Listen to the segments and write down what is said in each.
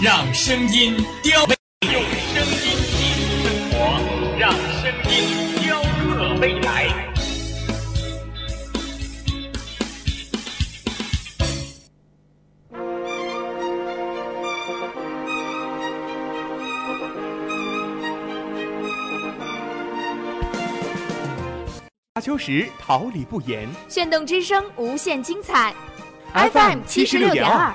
让声音雕；用声音记录生活，让声音雕刻未来。夏秋实，桃李不言。炫动之声，无限精彩。FM 七十六点二。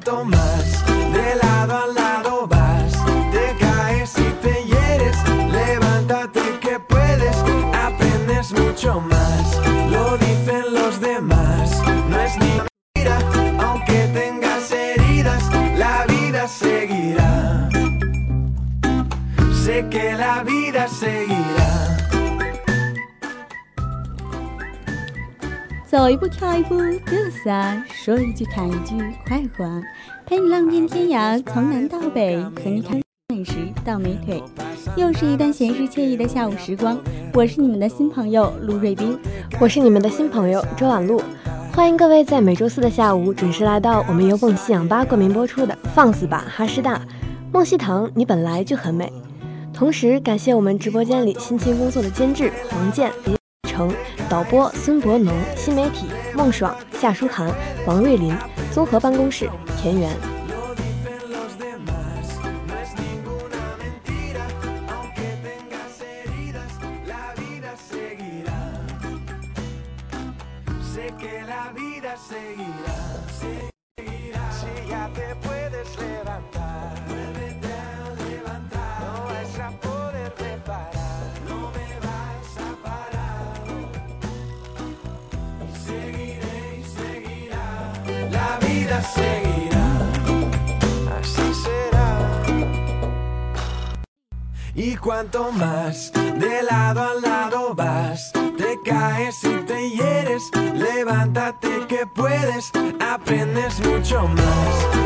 don't mal. 不跳一步，嘚瑟；说一句谈一句，快活。陪你浪遍天涯，从南到北，和你看美食到美腿。又是一段闲适惬意的下午时光，我是你们的新朋友陆瑞斌，我是你们的新朋友周婉露。欢迎各位在每周四的下午准时来到我们由梦溪氧吧冠名播出的《放肆吧哈师大》。梦溪堂，你本来就很美。同时感谢我们直播间里辛勤工作的监制黄健、李成。导播孙博农，新媒体孟爽、夏书涵、王瑞林，综合办公室田园。Cuanto más de lado a lado vas, te caes y te hieres, levántate que puedes, aprendes mucho más.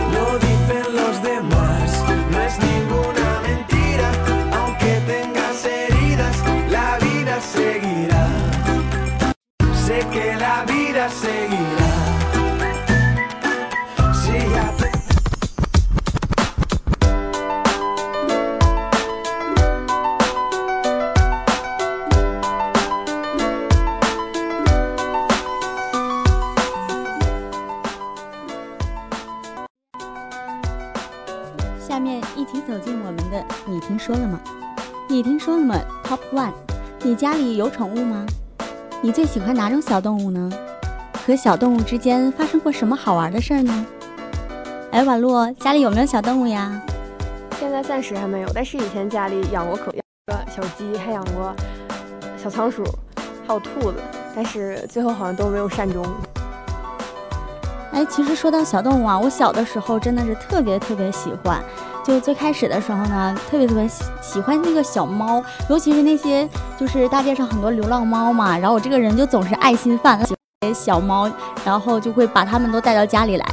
走进我们的“你听说了吗？”你听说了吗？Top One，你家里有宠物吗？你最喜欢哪种小动物呢？和小动物之间发生过什么好玩的事儿呢？哎，婉洛，家里有没有小动物呀？现在暂时还没有，但是以前家里养过可养过小鸡，还养过小仓鼠，还有兔子，但是最后好像都没有善终。哎，其实说到小动物啊，我小的时候真的是特别特别喜欢。就最开始的时候呢，特别特别喜喜欢那个小猫，尤其是那些就是大街上很多流浪猫嘛。然后我这个人就总是爱心泛滥，喜欢小猫，然后就会把它们都带到家里来。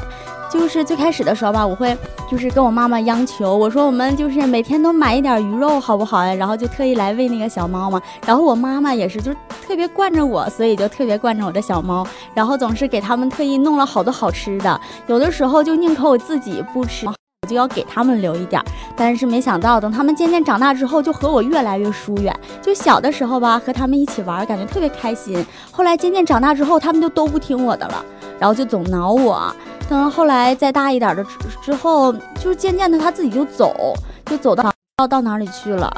就是最开始的时候吧，我会就是跟我妈妈央求，我说我们就是每天都买一点鱼肉好不好呀？然后就特意来喂那个小猫嘛。然后我妈妈也是，就特别惯着我，所以就特别惯着我的小猫，然后总是给他们特意弄了好多好吃的。有的时候就宁可我自己不吃。我就要给他们留一点儿，但是没想到，等他们渐渐长大之后，就和我越来越疏远。就小的时候吧，和他们一起玩，感觉特别开心。后来渐渐长大之后，他们就都不听我的了，然后就总挠我。等后来再大一点的之之后，就渐渐的他自己就走，就走到到到哪里去了。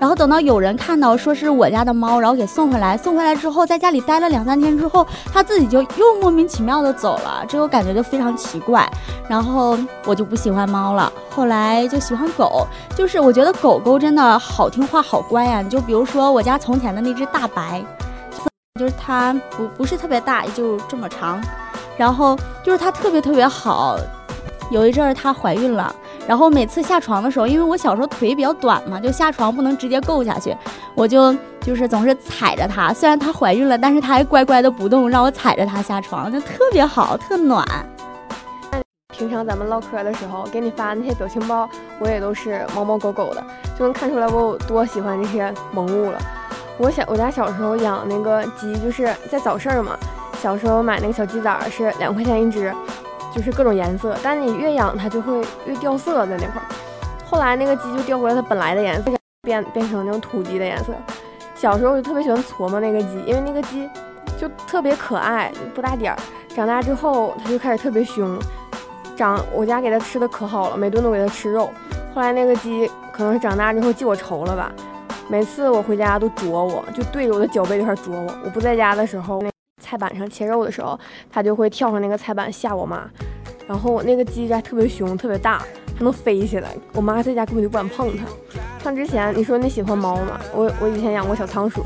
然后等到有人看到说是我家的猫，然后给送回来，送回来之后在家里待了两三天之后，它自己就又莫名其妙的走了，这个感觉就非常奇怪。然后我就不喜欢猫了，后来就喜欢狗，就是我觉得狗狗真的好听话好乖呀。你就比如说我家从前的那只大白，就是它不不是特别大，也就这么长，然后就是它特别特别好。有一阵儿它怀孕了。然后每次下床的时候，因为我小时候腿比较短嘛，就下床不能直接够下去，我就就是总是踩着它。虽然它怀孕了，但是它还乖乖的不动，让我踩着它下床，就特别好，特暖。平常咱们唠嗑的时候，给你发那些表情包，我也都是猫猫狗狗的，就能看出来我有多喜欢这些萌物了。我小我家小时候养那个鸡，就是在早市嘛，小时候买那个小鸡崽是两块钱一只。就是各种颜色，但你越养它就会越掉色在那块儿。后来那个鸡就掉回来它本来的颜色，变变成那种土鸡的颜色。小时候我就特别喜欢琢磨那个鸡，因为那个鸡就特别可爱，不大点儿。长大之后它就开始特别凶，长我家给它吃的可好了，每顿都给它吃肉。后来那个鸡可能是长大之后记我仇了吧，每次我回家都啄我，就对着我的脚背这块啄我。我不在家的时候。菜板上切肉的时候，它就会跳上那个菜板吓我妈。然后那个鸡还特别凶，特别大，还能飞起来。我妈在家根本就不敢碰它。像之前你说你喜欢猫吗？我我以前养过小仓鼠，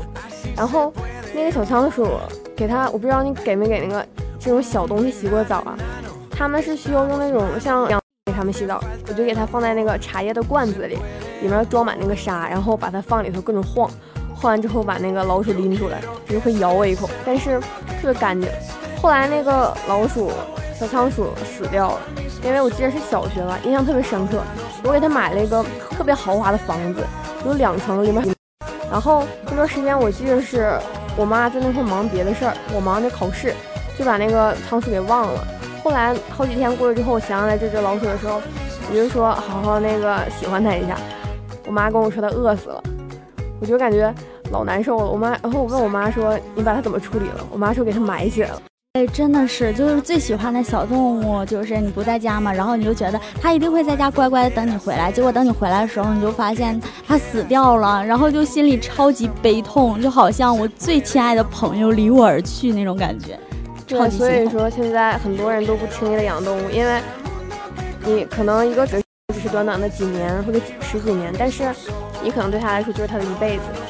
然后那个小仓鼠给它，我不知道你给没给那个这种小东西洗过澡啊？他们是需要用那种像给他们洗澡，我就给它放在那个茶叶的罐子里，里面装满那个沙，然后把它放里头各种晃。换完之后，把那个老鼠拎出来，就会咬我一口，但是特别干净。后来那个老鼠小仓鼠死掉了，因为我记得是小学吧，印象特别深刻。我给他买了一个特别豪华的房子，有两层，里面。然后那段时间我记得是我妈在那块忙别的事儿，我忙着考试，就把那个仓鼠给忘了。后来好几天过去之后，我想起来这只老鼠的时候，我就说好好那个喜欢它一下。我妈跟我说它饿死了。我就感觉老难受了。我妈，然后我问我妈说：“你把它怎么处理了？”我妈说：“给它埋起来了。”哎，真的是，就是最喜欢的小动物，就是你不在家嘛，然后你就觉得它一定会在家乖乖的等你回来。结果等你回来的时候，你就发现它死掉了，然后就心里超级悲痛，就好像我最亲爱的朋友离我而去那种感觉。对，所以说现在很多人都不轻易的养动物，因为你可能一个只是短短的几年或者十几年，但是。你可能对他来说就是他的一辈子。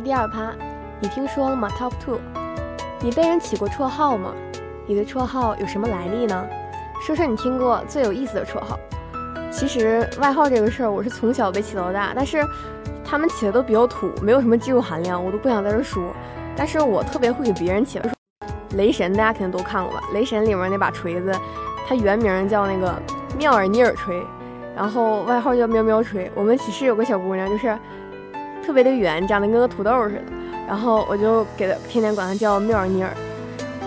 第二趴，你听说了吗？Top Two，你被人起过绰号吗？你的绰号有什么来历呢？说说你听过最有意思的绰号。其实外号这个事儿，我是从小被起到大，但是他们起的都比较土，没有什么技术含量，我都不想在这说。但是我特别会给别人起。雷神大家肯定都看过吧？雷神里面那把锤子，它原名叫那个妙尔尼尔锤，然后外号叫喵喵锤。我们寝室有个小姑娘，就是特别的圆，长得跟个土豆似的，然后我就给她天天管她叫妙尔尼尔。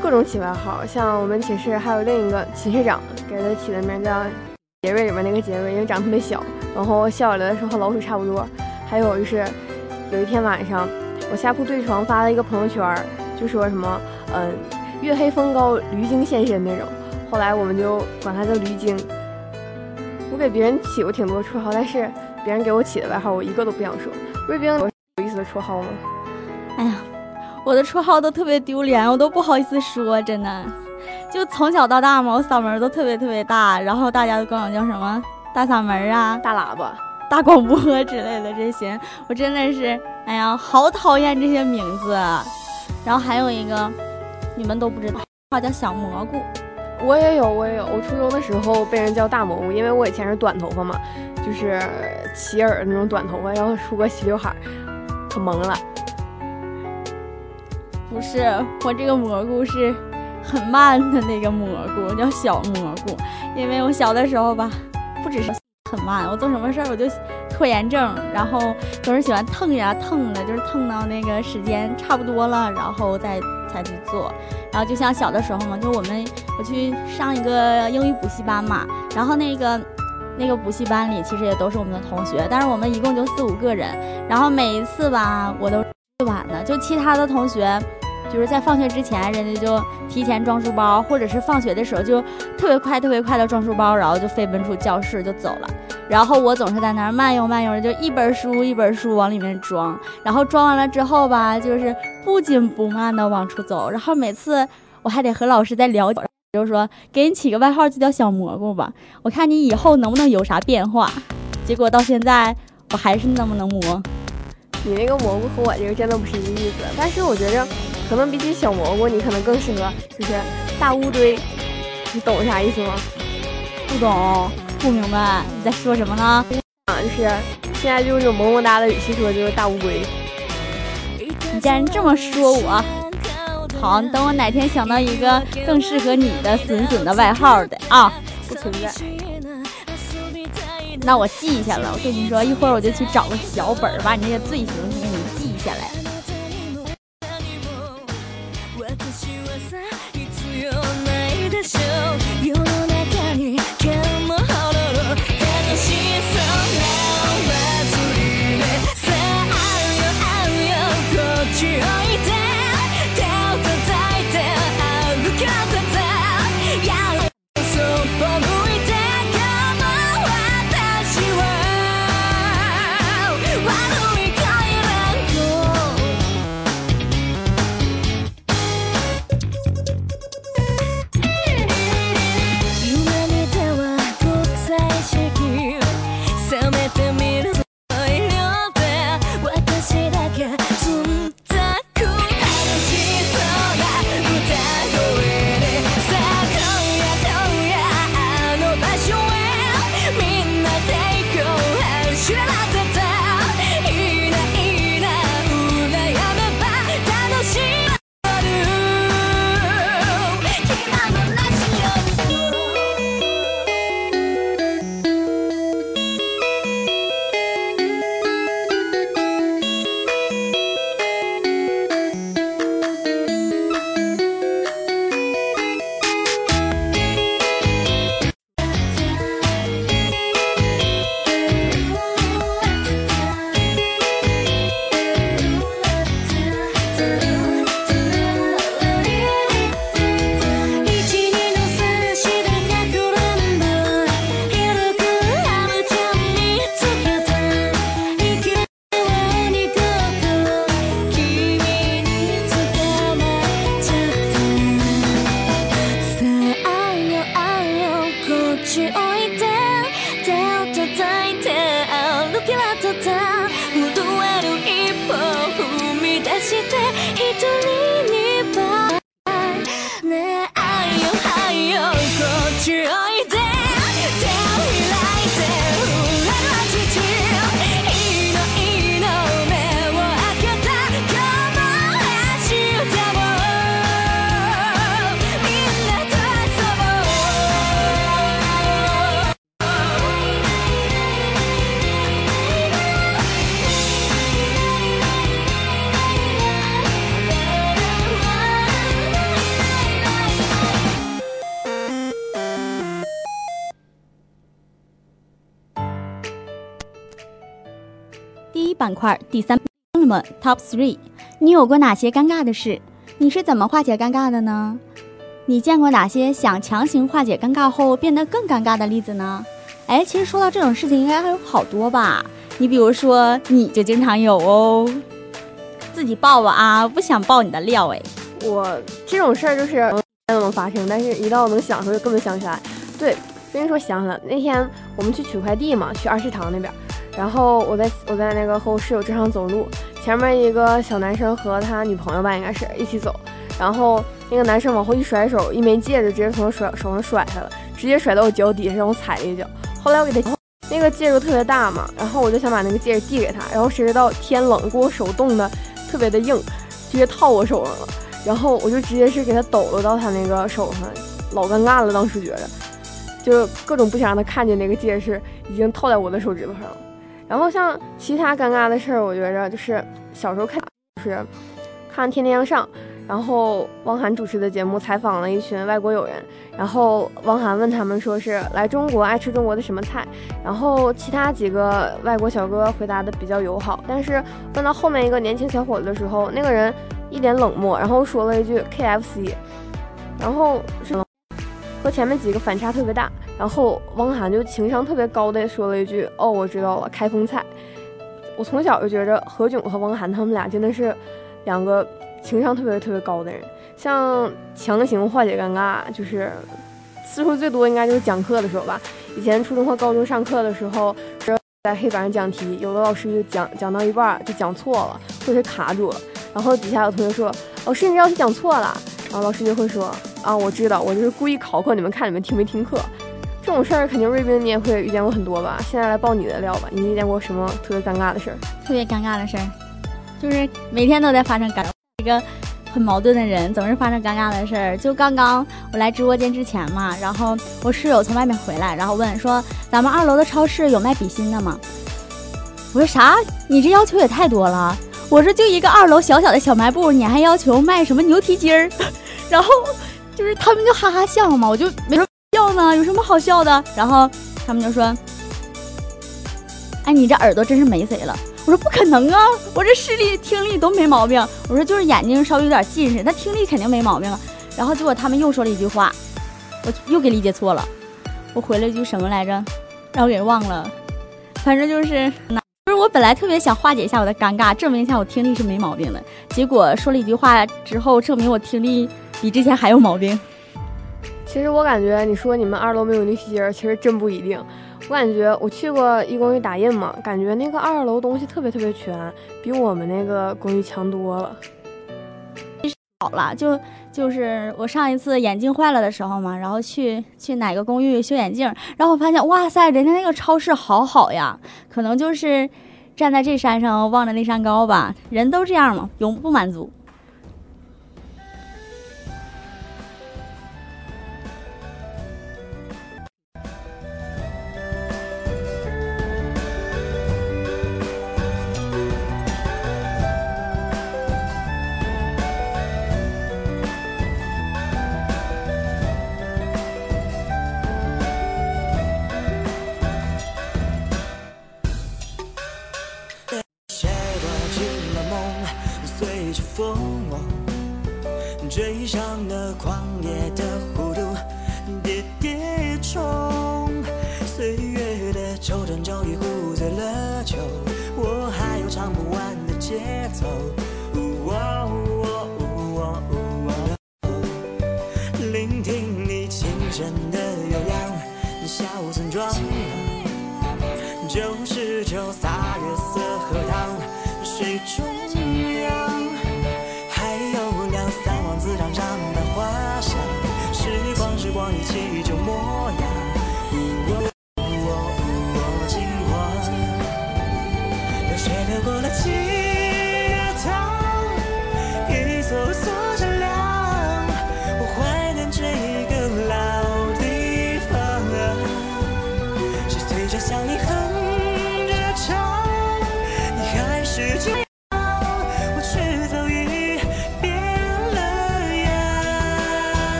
各种起外号，像我们寝室还有另一个寝室长给她起的名叫杰瑞，里面那个杰瑞，因为长得特别小，然后笑起来的时候和老鼠差不多。还有就是有一天晚上，我下铺对床发了一个朋友圈，就说什么嗯月黑风高驴精现身那种。后来我们就管他叫驴精。我给别人起过挺多绰号，但是别人给我起的外号我一个都不想说。瑞冰有有意思的绰号吗？哎呀。我的绰号都特别丢脸，我都不好意思说，真的。就从小到大嘛，我嗓门都特别特别大，然后大家都管我叫什么大嗓门啊、大喇叭、大广播之类的这些，我真的是，哎呀，好讨厌这些名字。然后还有一个，你们都不知道，话叫小蘑菇。我也有，我也有。我初中的时候被人叫大蘑菇，因为我以前是短头发嘛，就是齐耳那种短头发，然后梳个齐刘海，可萌了。不是我这个蘑菇是很慢的那个蘑菇，叫小蘑菇。因为我小的时候吧，不只是很慢，我做什么事儿我就拖延症，然后总是喜欢腾呀腾的，就是腾到那个时间差不多了，然后再才去做。然后就像小的时候嘛，就我们我去上一个英语补习班嘛，然后那个那个补习班里其实也都是我们的同学，但是我们一共就四五个人，然后每一次吧，我都最晚的，就其他的同学。就是在放学之前，人家就提前装书包，或者是放学的时候就特别快、特别快的装书包，然后就飞奔出教室就走了。然后我总是在那儿慢悠慢悠的，就一本书一本书往里面装。然后装完了之后吧，就是不紧不慢的往出走。然后每次我还得和老师在聊，就是说给你起个外号就叫小蘑菇吧，我看你以后能不能有啥变化。结果到现在我还是那么能磨。你那个蘑菇和我这个真的不是一个意思，但是我觉着。可能比起小蘑菇，你可能更适合，就是大乌龟。你懂啥意思吗？不懂，不明白你在说什么呢？啊，就是现在就是种萌萌哒的语气说，就是大乌龟。你竟然这么说我？好，等我哪天想到一个更适合你的损损的外号的啊，不存在。那我记下了，我跟你说，一会儿我就去找个小本儿，把你那些罪行给你记下来。第一板块第三们 Top Three，你有过哪些尴尬的事？你是怎么化解尴尬的呢？你见过哪些想强行化解尴尬后变得更尴尬的例子呢？哎，其实说到这种事情，应该还有好多吧。你比如说，你就经常有哦。自己爆吧啊，不想爆你的料哎。我这种事儿就是都能发生，但是一到能想的时候就根本想不起来。对，跟你说想起来，那天我们去取快递嘛，去二食堂那边，然后我在我在那个和我室友正常走路，前面一个小男生和他女朋友吧，应该是一起走，然后那个男生往后一甩手，一枚戒指直接从我甩手上甩下了，直接甩到我脚底下，让我踩了一脚。后来我给他那个戒指特别大嘛，然后我就想把那个戒指递给他，然后谁知道天冷，给我手冻的。特别的硬，直接套我手上了，然后我就直接是给他抖搂到他那个手上，老尴尬了。当时觉着，就各种不想让他看见那个戒指已经套在我的手指头上了。然后像其他尴尬的事儿，我觉着就是小时候看就是看《天天向上》。然后汪涵主持的节目采访了一群外国友人，然后汪涵问他们说是来中国爱吃中国的什么菜，然后其他几个外国小哥回答的比较友好，但是问到后面一个年轻小伙子的时候，那个人一脸冷漠，然后说了一句 KFC，然后是和前面几个反差特别大，然后汪涵就情商特别高的说了一句哦我知道了开封菜，我从小就觉着何炅和汪涵他们俩真的是两个。情商特别特别高的人，像强行化解尴尬，就是次数最多应该就是讲课的时候吧。以前初中和高中上课的时候，在黑板上讲题，有的老师就讲讲到一半就讲错了，或者卡住了，然后底下有同学说：“老师，你这道题讲错了。”然后老师就会说：“啊，我知道，我就是故意考考你们，看你们听没听课。”这种事儿肯定瑞斌你也会遇见过很多吧？现在来爆你的料吧，你遇见过什么特别尴尬的事儿？特别尴尬的事儿，就是每天都在发生尴。一个很矛盾的人，总是发生尴尬的事儿。就刚刚我来直播间之前嘛，然后我室友从外面回来，然后问说：“咱们二楼的超市有卖笔芯的吗？”我说：“啥？你这要求也太多了！我说就一个二楼小小的小卖部，你还要求卖什么牛蹄筋儿？” 然后就是他们就哈哈笑嘛，我就没说笑呢，有什么好笑的？然后他们就说：“哎，你这耳朵真是没谁了。”我说不可能啊！我这视力、听力都没毛病。我说就是眼睛稍微有点近视，那听力肯定没毛病了。然后结果他们又说了一句话，我又给理解错了。我回了一句什么来着？让我给忘了。反正就是，就是我本来特别想化解一下我的尴尬，证明一下我听力是没毛病的。结果说了一句话之后，证明我听力比之前还有毛病。其实我感觉你说你们二楼没有那些人，其实真不一定。我感觉我去过一公寓打印嘛，感觉那个二楼东西特别特别全，比我们那个公寓强多了。好了，就就是我上一次眼镜坏了的时候嘛，然后去去哪个公寓修眼镜，然后我发现哇塞，人家那个超市好好呀，可能就是站在这山上望着那山高吧，人都这样嘛，永不满足。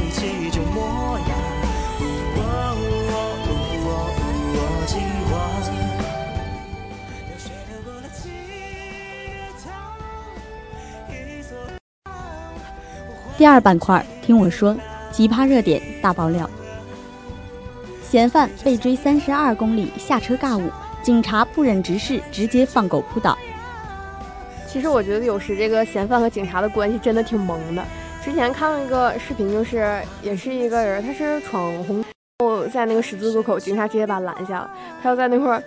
一起就模样。哦哦哦哦金黄，有谁流过了几趟？一座第二板块，听我说，奇葩热点大爆料。嫌犯被追三十二公里下车尬舞，警察不忍直视，直接放狗扑倒。其实我觉得有时这个嫌犯和警察的关系真的挺萌的。之前看了一个视频，就是也是一个人，他是闯红，在那个十字路口，警察直接把他拦下了，他要在那块儿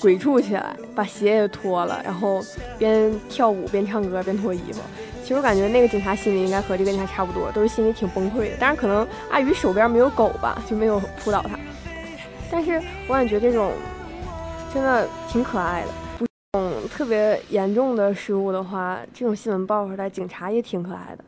鬼畜起来，把鞋也脱了，然后边跳舞边唱歌边脱衣服。其实我感觉那个警察心里应该和这个警察差不多，都是心里挺崩溃的。但是可能碍于手边没有狗吧，就没有扑倒他。但是我感觉这种真的挺可爱的。不这种特别严重的失误的话，这种新闻爆出来，警察也挺可爱的。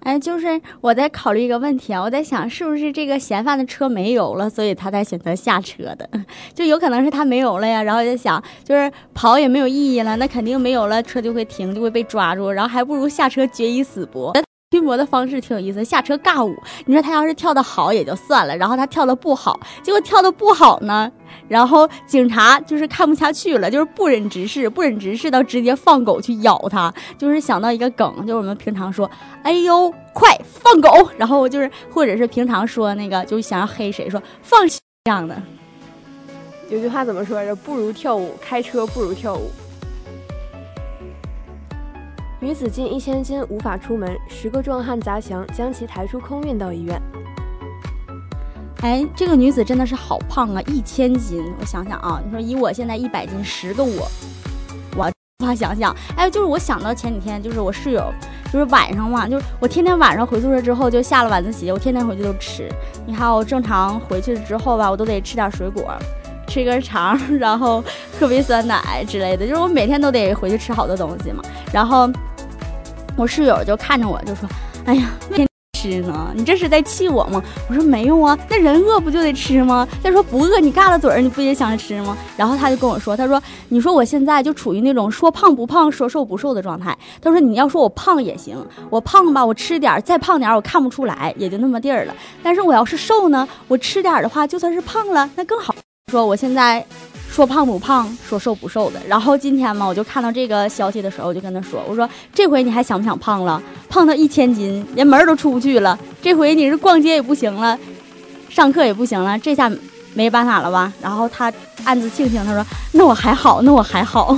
哎，就是我在考虑一个问题啊，我在想是不是这个嫌犯的车没油了，所以他才选择下车的，就有可能是他没油了呀。然后就想，就是跑也没有意义了，那肯定没油了，车就会停，就会被抓住，然后还不如下车决一死搏。拼搏的方式挺有意思，下车尬舞。你说他要是跳的好也就算了，然后他跳的不好，结果跳的不好呢，然后警察就是看不下去了，就是不忍直视，不忍直视到直接放狗去咬他。就是想到一个梗，就是我们平常说，哎呦，快放狗，然后就是或者是平常说那个，就是想要黑谁说放这样的。有句话怎么说来着？不如跳舞，开车不如跳舞。女子近一千斤无法出门，十个壮汉砸墙将其抬出空运到医院。哎，这个女子真的是好胖啊，一千斤！我想想啊，你说以我现在一百斤，十个我，我无法想象。哎，就是我想到前几天，就是我室友，就是晚上嘛，就是我天天晚上回宿舍之后就下了晚自习，我天天回去都吃。你看我正常回去之后吧，我都得吃点水果，吃根肠，然后 喝杯酸奶之类的，就是我每天都得回去吃好多东西嘛。然后我室友就看着我就说：“哎呀，天。”吃呢？你这是在气我吗？我说没有啊，那人饿不就得吃吗？再说不饿，你嘎了嘴儿，你不也想着吃吗？然后他就跟我说，他说，你说我现在就处于那种说胖不胖，说瘦不瘦的状态。他说你要说我胖也行，我胖吧，我吃点，再胖点，我看不出来，也就那么地儿了。但是我要是瘦呢，我吃点的话，就算是胖了，那更好。说我现在。说胖不胖，说瘦不瘦的。然后今天嘛，我就看到这个消息的时候，我就跟他说：“我说这回你还想不想胖了？胖到一千斤，连门都出不去了。这回你是逛街也不行了，上课也不行了，这下没办法了吧？”然后他暗自庆幸，他说：“那我还好，那我还好。”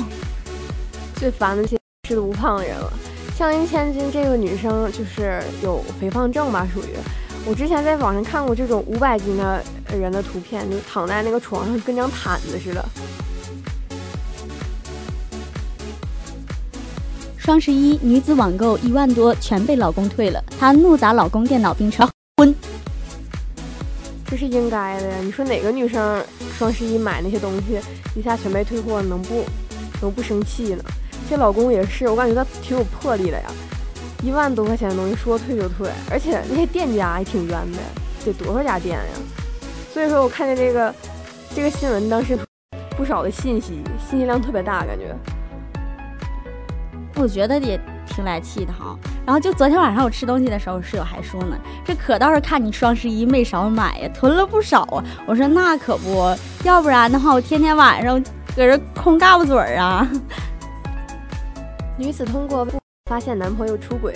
最烦的是吃不胖的人了。像一千斤这个女生就是有肥胖症吧，属于。我之前在网上看过这种五百斤的人的图片，就躺在那个床上跟张毯子似的。双十一女子网购一万多全被老公退了，她怒砸老公电脑并称婚。这是应该的呀！你说哪个女生双十一买那些东西一下全被退货，能不能不生气呢？这老公也是，我感觉他挺有魄力的呀。一万多块钱的东西说退就退，而且那些店家也挺冤的，得多少家店呀？所以说我看见这个这个新闻，当时不少的信息，信息量特别大，感觉。我觉得也挺来气的哈。然后就昨天晚上我吃东西的时候，室友还说呢，这可倒是看你双十一没少买呀，囤了不少啊。我说那可不要不然的话，我天天晚上搁这空嘎巴嘴儿啊。女子通过。发现男朋友出轨，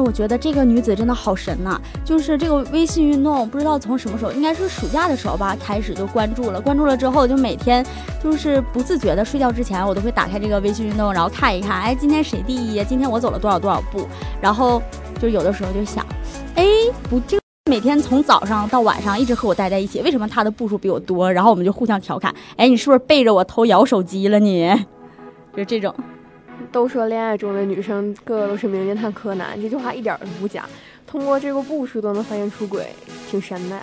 我觉得这个女子真的好神呐！就是这个微信运动，不知道从什么时候，应该是暑假的时候吧，开始就关注了。关注了之后，就每天就是不自觉的睡觉之前，我都会打开这个微信运动，然后看一看，哎，今天谁第一？今天我走了多少多少步？然后就有的时候就想，哎，不，这个每天从早上到晚上一直和我待在一起，为什么他的步数比我多？然后我们就互相调侃，哎，你是不是背着我偷摇手机了你？就这种。都说恋爱中的女生个个都是名侦探柯南，这句话一点都不假。通过这个步数都能发现出轨，挺神的呀。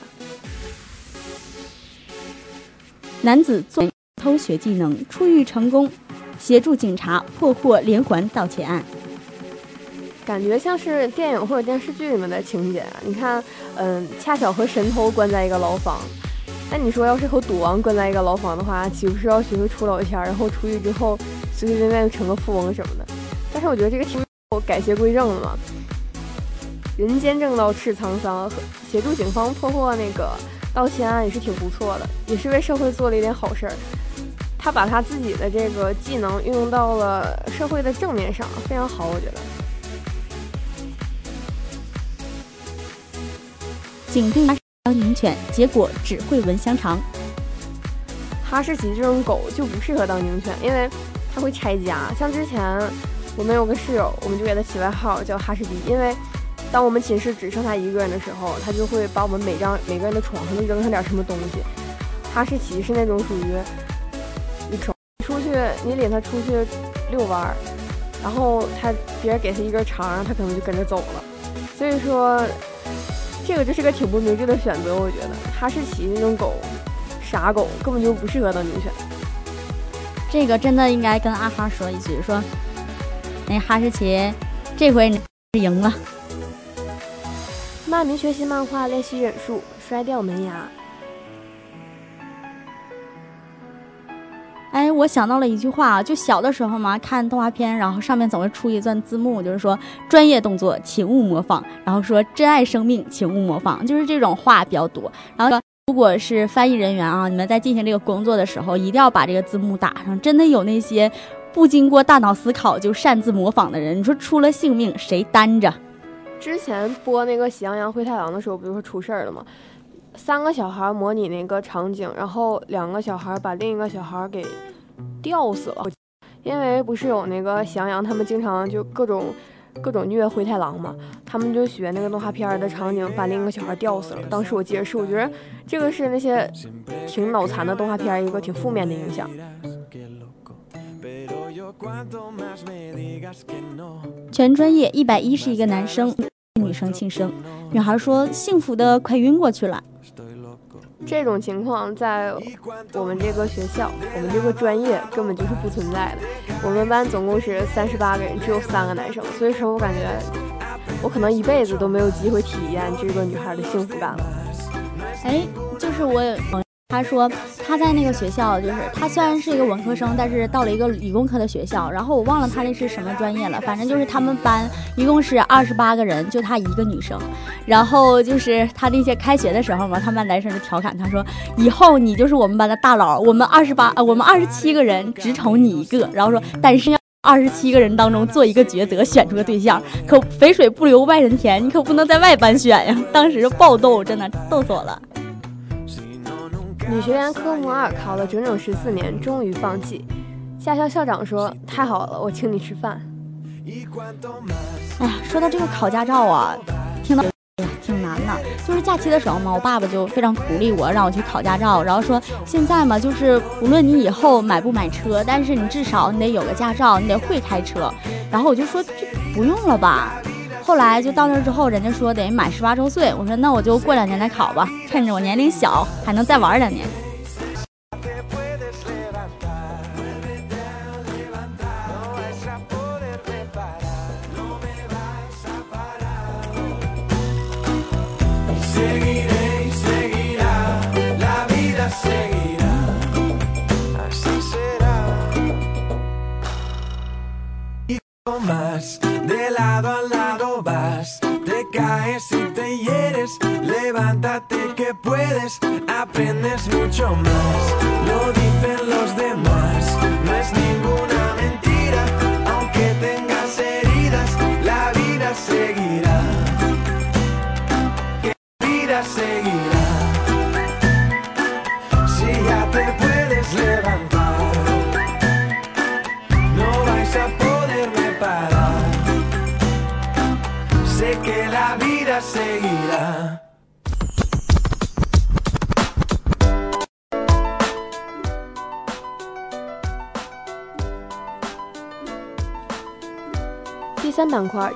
男子做偷学技能出狱成功，协助警察破获连环盗窃案。感觉像是电影或者电视剧里面的情节。你看，嗯，恰巧和神偷关在一个牢房。那你说，要是和赌王关在一个牢房的话，岂不是要学会出老千，然后出狱之后随随便便就成个富翁什么的？但是我觉得这个挺改邪归正了嘛。人间正道是沧桑，协助警方破获那个盗窃案也是挺不错的，也是为社会做了一点好事儿。他把他自己的这个技能运用到了社会的正面上，非常好，我觉得。警队当警犬，结果只会闻香肠。哈士奇这种狗就不适合当警犬，因为它会拆家。像之前我们有个室友，我们就给它起外号叫哈士奇，因为当我们寝室只剩他一个人的时候，他就会把我们每张每个人的床上都扔上点什么东西。哈士奇是那种属于你出出去，你领它出去遛弯儿，然后他别人给他一根肠，他可能就跟着走了。所以说，这个就是个挺不明智的选择。我觉得哈士奇那种狗，傻狗根本就不适合当警犬。这个真的应该跟阿哈说一句，说那哈士奇这回你赢了。漫迷学习漫画练习忍术，摔掉门牙。哎，我想到了一句话啊，就小的时候嘛，看动画片，然后上面总会出一段字幕，就是说专业动作请勿模仿，然后说珍爱生命请勿模仿，就是这种话比较多。然后如果是翻译人员啊，你们在进行这个工作的时候，一定要把这个字幕打上。真的有那些不经过大脑思考就擅自模仿的人，你说出了性命谁担着？之前播那个《喜羊羊灰太狼》的时候，不就是出事儿了吗？三个小孩模拟那个场景，然后两个小孩把另一个小孩给吊死了。因为不是有那个喜羊羊，他们经常就各种各种虐灰太狼嘛，他们就学那个动画片的场景，把另一个小孩吊死了。当时我记得是，我觉得这个是那些挺脑残的动画片一个挺负面的影响。全专业一百一十一个男生，女生庆生。女孩说：“幸福的快晕过去了。”这种情况在我们这个学校，我们这个专业根本就是不存在的。我们班总共是三十八个人，只有三个男生，所以说我感觉我可能一辈子都没有机会体验这个女孩的幸福感了。哎，就是我。他说他在那个学校，就是他虽然是一个文科生，但是到了一个理工科的学校。然后我忘了他那是什么专业了，反正就是他们班一共是二十八个人，就他一个女生。然后就是他那些开学的时候嘛，他们班男生就调侃他说：“以后你就是我们班的大佬，我们二十八，呃，我们二十七个人只宠你一个。”然后说，但是要二十七个人当中做一个抉择，选出个对象，可肥水不流外人田，你可不能在外班选呀。当时就爆逗，真的逗死我了。女学员科目二考了整整十四年，终于放弃。驾校校长说：“太好了，我请你吃饭。”哎呀，说到这个考驾照啊，听到哎呀挺难的。就是假期的时候嘛，我爸爸就非常鼓励我，让我去考驾照。然后说现在嘛，就是无论你以后买不买车，但是你至少你得有个驾照，你得会开车。然后我就说这不用了吧。后来就到那之后，人家说得满十八周岁，我说那我就过两年再考吧，趁着我年龄小，还能再玩两年。si te hieres, levántate que puedes, aprendes mucho más.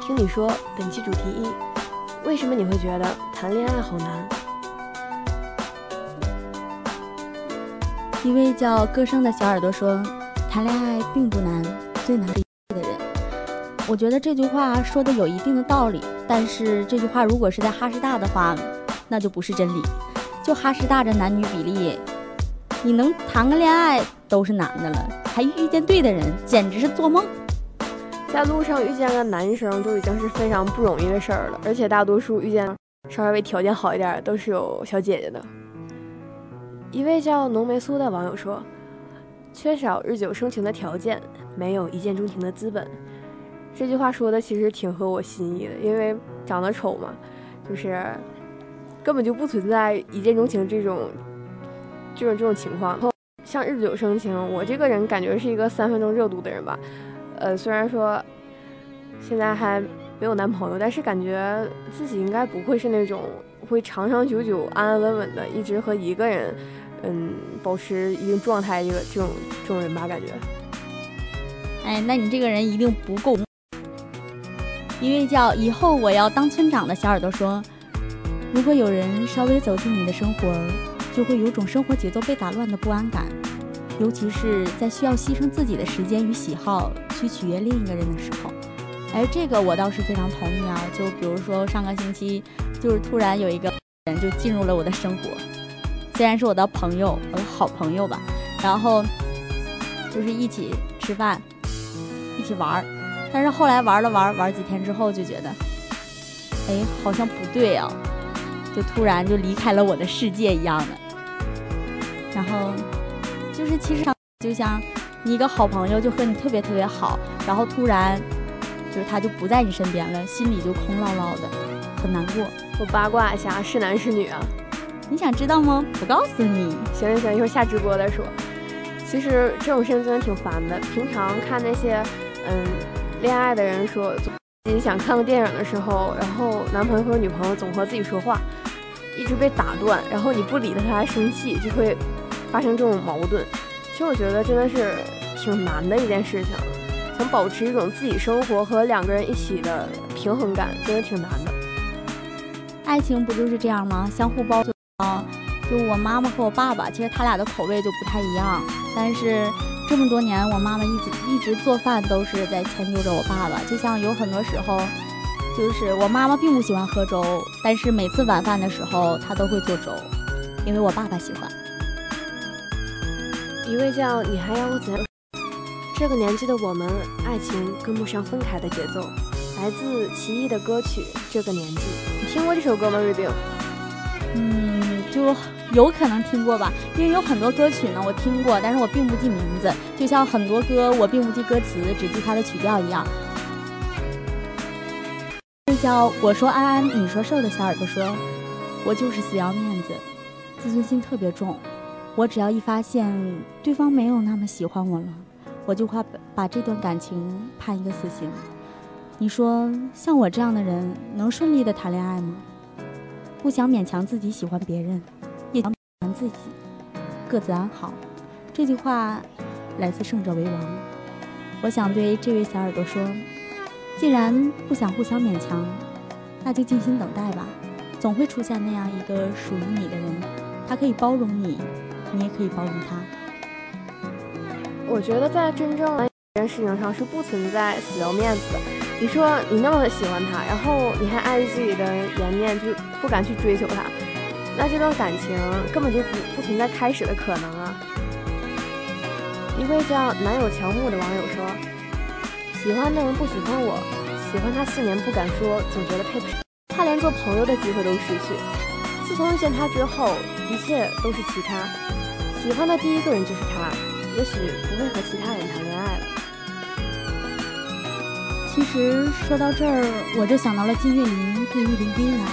听你说，本期主题一：为什么你会觉得谈恋爱好难？一位叫歌声的小耳朵说：“谈恋爱并不难，最难是的人。”我觉得这句话说的有一定的道理，但是这句话如果是在哈师大的话，那就不是真理。就哈师大这男女比例，你能谈个恋爱都是难的了，还遇见对的人，简直是做梦。在路上遇见个男生就已经是非常不容易的事儿了，而且大多数遇见稍微条件好一点都是有小姐姐的。一位叫浓眉苏的网友说：“缺少日久生情的条件，没有一见钟情的资本。”这句话说的其实挺合我心意的，因为长得丑嘛，就是根本就不存在一见钟情这种这种这种情况。像日久生情，我这个人感觉是一个三分钟热度的人吧。呃，虽然说现在还没有男朋友，但是感觉自己应该不会是那种会长长久久、安安稳稳的一直和一个人。嗯，保持一定状态，这个这种这种人吧，感觉。哎，那你这个人一定不够。一位叫以后我要当村长的小耳朵说：“如果有人稍微走进你的生活，就会有种生活节奏被打乱的不安感，尤其是在需要牺牲自己的时间与喜好去取悦另一个人的时候。”哎，这个我倒是非常同意啊。就比如说上个星期，就是突然有一个人就进入了我的生活。虽然是我的朋友，我的好朋友吧，然后就是一起吃饭，一起玩儿，但是后来玩了玩玩几天之后，就觉得，哎，好像不对啊，就突然就离开了我的世界一样的。然后就是其实就像你一个好朋友，就和你特别特别好，然后突然就是他就不在你身边了，心里就空落落的，很难过。我八卦一下，是男是女啊？你想知道吗？不告诉你。行行行，一会儿下直播再说。其实这种事情真的挺烦的。平常看那些嗯恋爱的人说自己想看个电影的时候，然后男朋友或者女朋友总和自己说话，一直被打断，然后你不理他，他还生气，就会发生这种矛盾。其实我觉得真的是挺难的一件事情，想保持一种自己生活和两个人一起的平衡感，真的挺难的。爱情不就是这样吗？相互包。啊，就我妈妈和我爸爸，其实他俩的口味就不太一样。但是这么多年，我妈妈一直一直做饭都是在迁就着我爸爸。就像有很多时候，就是我妈妈并不喜欢喝粥，但是每次晚饭的时候，她都会做粥，因为我爸爸喜欢。一位叫你还要我怎样？这个年纪的我们，爱情跟不上分开的节奏。来自奇异的歌曲《这个年纪》，你听过这首歌吗？瑞饼？嗯。就有可能听过吧，因为有很多歌曲呢，我听过，但是我并不记名字。就像很多歌，我并不记歌词，只记它的曲调一样。这叫我说安安，你说瘦的小耳朵说，我就是死要面子，自尊心特别重。我只要一发现对方没有那么喜欢我了，我就怕把这段感情判一个死刑。你说像我这样的人能顺利的谈恋爱吗？不想勉强自己喜欢别人，也想勉强自己，各自安好。这句话来自胜者为王。我想对这位小耳朵说：既然不想互相勉强，那就静心等待吧。总会出现那样一个属于你的人，他可以包容你，你也可以包容他。我觉得在真正的这件事情上是不存在死要面子的。你说你那么喜欢他，然后你还碍于自己的颜面，就不敢去追求他，那这段感情根本就不不存在开始的可能啊！一位叫男友乔木的网友说：“喜欢的人不喜欢我，喜欢他四年不敢说，总觉得配不上，他连做朋友的机会都失去。自从遇见他之后，一切都是其他，喜欢的第一个人就是他，也许不会和其他人谈恋爱了。”其实说到这儿，我就想到了金岳霖对于林徽因的爱。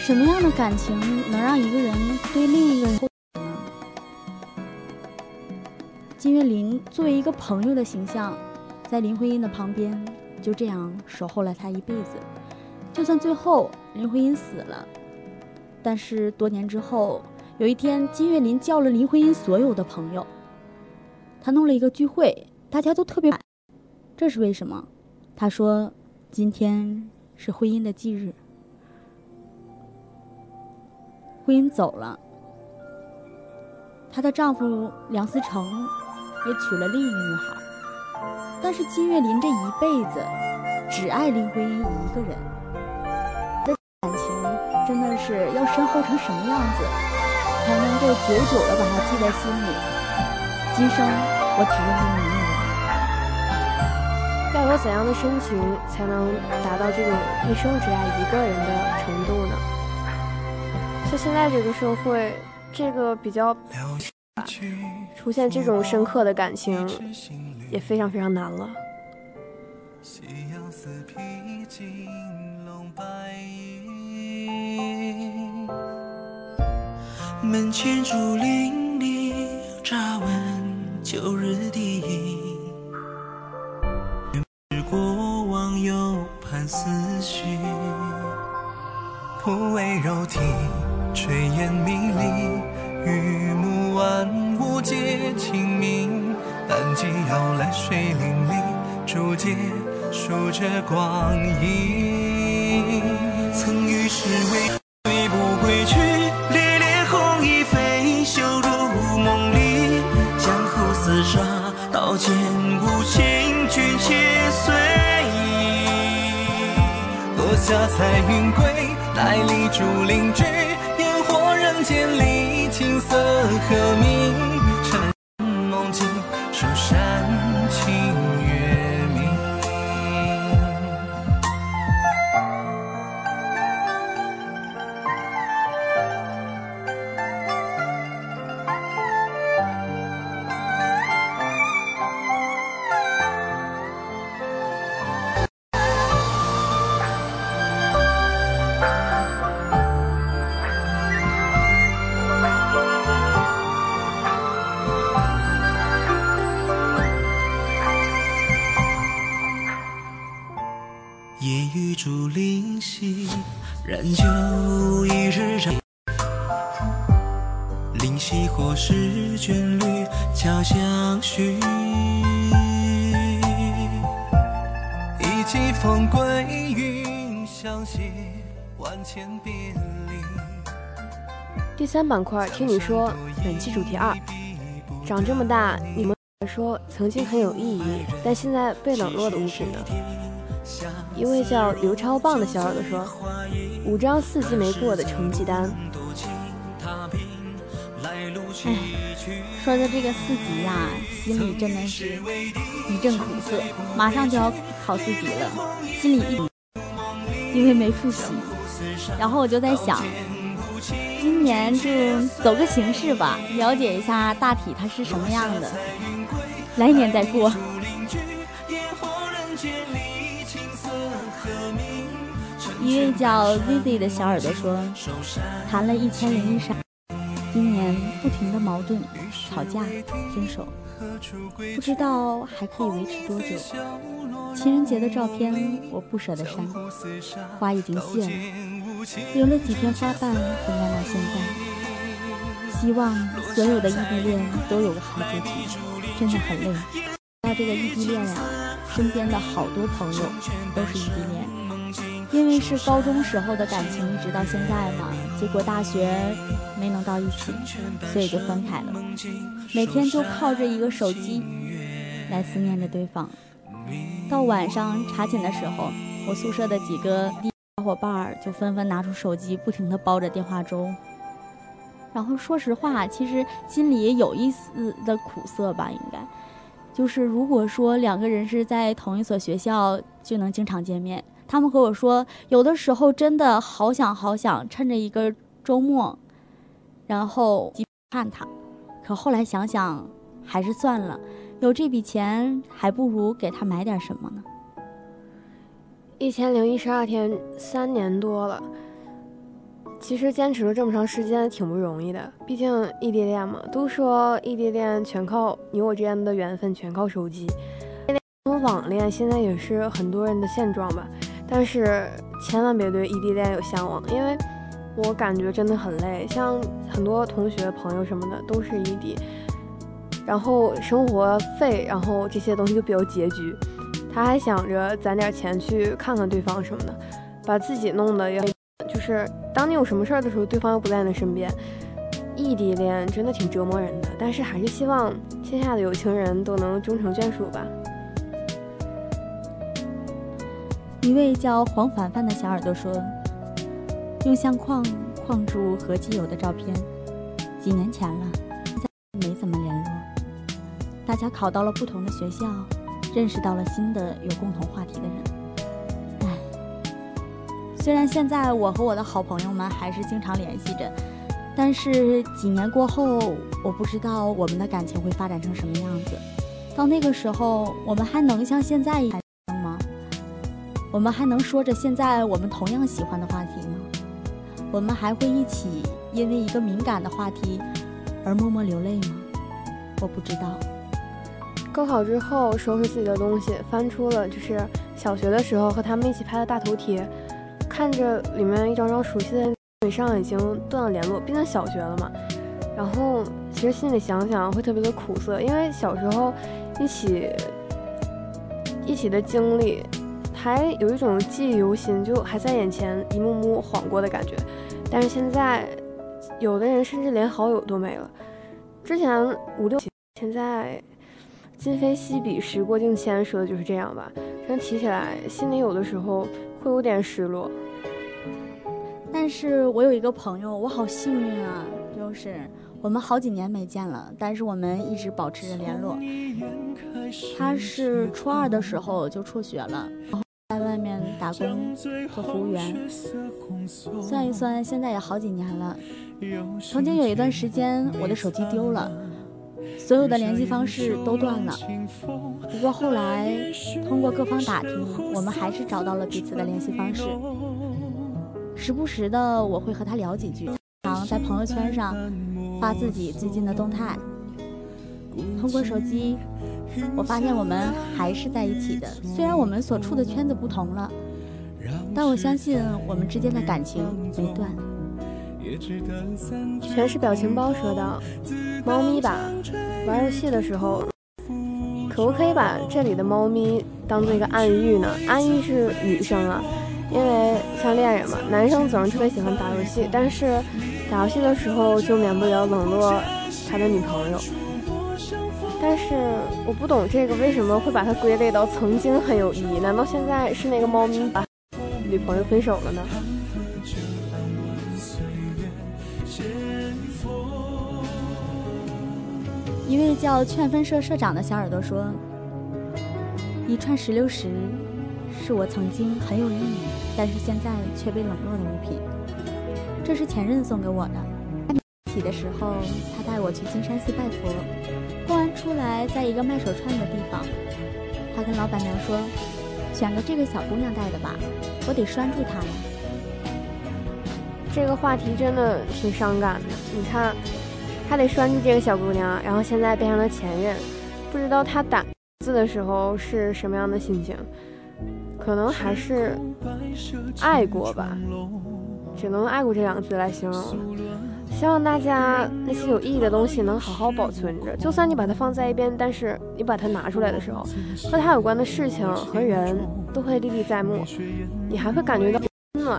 什么样的感情能让一个人对另一个人呢？金岳霖作为一个朋友的形象，在林徽因的旁边，就这样守候了她一辈子。就算最后林徽因死了，但是多年之后，有一天金岳霖叫了林徽因所有的朋友，他弄了一个聚会，大家都特别。这是为什么？他说：“今天是婚姻的忌日，婚姻走了。她的丈夫梁思成也娶了另一个女孩，但是金岳霖这一辈子只爱林徽因一个人。这感情真的是要深厚成什么样子，才能够久久的把它记在心里？今生我只认定你一人。”该有怎样的深情才能达到这种一生只爱一个人的程度呢？像现在这个社会，这个比较出现这种深刻的感情，也非常非常难了。门前竹林里乍闻旧日笛音。是过往又盼思绪，铺为柔情，炊烟迷离，雨幕万物皆清明。淡季摇来水淋漓，竹节数着光阴。曾与世为驾彩云归，来立竹林居。烟火人间里，琴瑟和鸣。三板块，听你说，本期主题二，长这么大，你们说曾经很有意义，但现在被冷落的物品呢？一位叫刘超棒的小耳朵说：“五张四级没过的成绩单。”哎，说的这个四级呀、心里真的是一阵苦涩。马上就要考四级了，心里一因为没复习，然后我就在想，今年就走个形式吧，了解一下大体它是什么样的，来年再过。一位叫 Zizi 的小耳朵说，谈了一千零一场，今年不停的矛盾、吵架、分手，不知道还可以维持多久。情人节的照片我不舍得删，花已经谢了，留了几片花瓣风干到现在。希望所有的异地恋都有个好结局，真的很累。到这个异地恋呀、身边的好多朋友都是异地恋。因为是高中时候的感情，一直到现在嘛，结果大学没能到一起，所以就分开了。每天就靠着一个手机来思念着对方。到晚上查寝的时候，我宿舍的几个小伙伴儿就纷纷拿出手机，不停地煲着电话粥。然后说实话，其实心里也有一丝的苦涩吧，应该。就是如果说两个人是在同一所学校，就能经常见面。他们和我说，有的时候真的好想好想趁着一个周末，然后看他。可后来想想，还是算了，有这笔钱，还不如给他买点什么呢？一千零一十二天，三年多了。其实坚持了这么长时间挺不容易的，毕竟异地恋嘛，都说异地恋全靠你我之间的缘分，全靠手机。网恋现在也是很多人的现状吧。但是千万别对异地恋有向往，因为我感觉真的很累。像很多同学、朋友什么的都是异地，然后生活费，然后这些东西就比较拮据。他还想着攒点钱去看看对方什么的，把自己弄得也就是当你有什么事儿的时候，对方又不在你的身边。异地恋真的挺折磨人的，但是还是希望天下的有情人都能终成眷属吧。一位叫黄凡凡的小耳朵说：“用相框框住和基友的照片，几年前了，没怎么联络。大家考到了不同的学校，认识到了新的有共同话题的人。唉，虽然现在我和我的好朋友们还是经常联系着。”但是几年过后，我不知道我们的感情会发展成什么样子。到那个时候，我们还能像现在一样吗？我们还能说着现在我们同样喜欢的话题吗？我们还会一起因为一个敏感的话题而默默流泪吗？我不知道。高考之后，收拾自己的东西，翻出了就是小学的时候和他们一起拍的大头贴，看着里面一张张熟悉的。嘴上已经断了联络，毕竟小学了嘛。然后其实心里想想会特别的苦涩，因为小时候一起一起的经历，还有一种记忆犹新，就还在眼前一幕幕晃过的感觉。但是现在，有的人甚至连好友都没了。之前五六，现在今非昔比，时过境迁，说的就是这样吧。真提起来，心里有的时候会有点失落。但是我有一个朋友，我好幸运啊！就是我们好几年没见了，但是我们一直保持着联络。他是初二的时候就辍学了，在外面打工做服务员。算一算，现在也好几年了。曾经有一段时间，我的手机丢了，所有的联系方式都断了。不过后来通过各方打听，我们还是找到了彼此的联系方式。时不时的，我会和他聊几句，常在朋友圈上发自己最近的动态。通过手机，我发现我们还是在一起的，虽然我们所处的圈子不同了，但我相信我们之间的感情没断。全是表情包说道：“猫咪吧，玩游戏的时候，可不可以把这里的猫咪当做一个暗喻呢？暗喻是女生啊。”因为像恋人嘛，男生总是特别喜欢打游戏，但是打游戏的时候就免不了冷落他的女朋友。但是我不懂这个为什么会把它归类到曾经很有意义？难道现在是那个猫咪把女朋友分手了呢？一位叫劝分社社长的小耳朵说：“一串石榴石，是我曾经很有意义。”但是现在却被冷落的物品，这是前任送给我的。的时候，他带我去金山寺拜佛，逛完出来，在一个卖手串的地方，他跟老板娘说：“选个这个小姑娘戴的吧，我得拴住她呀。”这个话题真的挺伤感的。你看，他得拴住这个小姑娘，然后现在变成了前任，不知道他打字的时候是什么样的心情。可能还是爱过吧，只能用爱过这两个字来形容了。希望大家那些有意义的东西能好好保存着，就算你把它放在一边，但是你把它拿出来的时候，和它有关的事情和人都会历历在目，你还会感觉到温暖。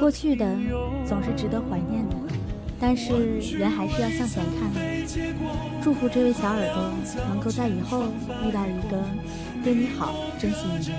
过去的总是值得怀念的。但是人还是要向前看。祝福这位小耳朵能够在以后遇到一个对你好、珍惜你的人。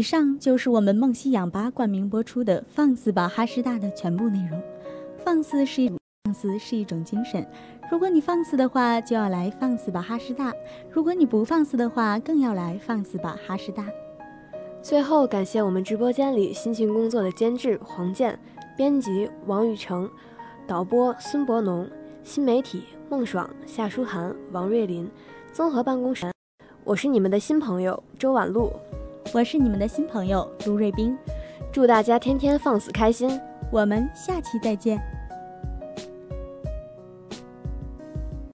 以上就是我们梦溪氧吧冠名播出的《放肆吧哈师大》的全部内容。放肆是一种放肆是一种精神，如果你放肆的话，就要来放肆吧哈师大；如果你不放肆的话，更要来放肆吧哈师大。最后，感谢我们直播间里辛勤工作的监制黄健、编辑王雨成、导播孙博农、新媒体孟爽、夏书涵、王瑞林、综合办公室。我是你们的新朋友周婉露，我是你们的新朋友卢瑞斌。祝大家天天放肆开心，我们下期再见。